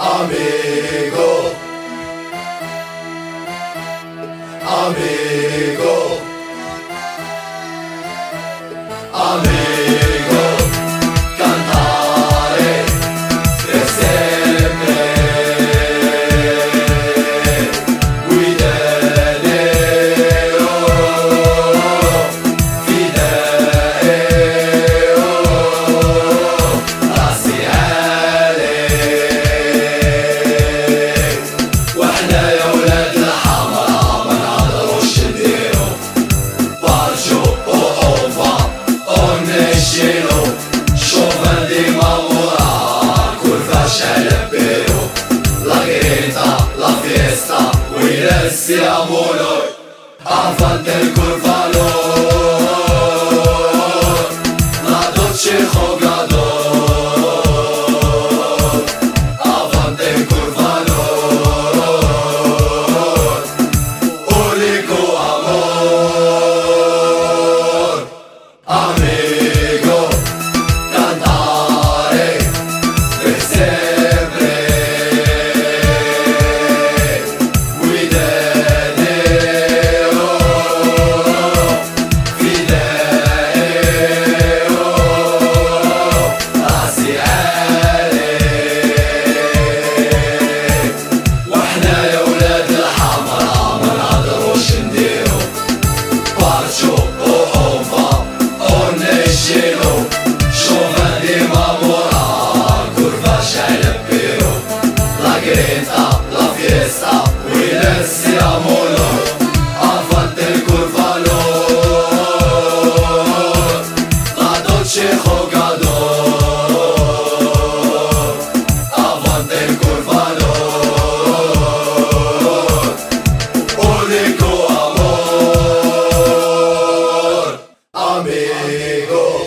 Amigo. Amigo. Amigo ويلا السيامولو Avante il curvalor Go.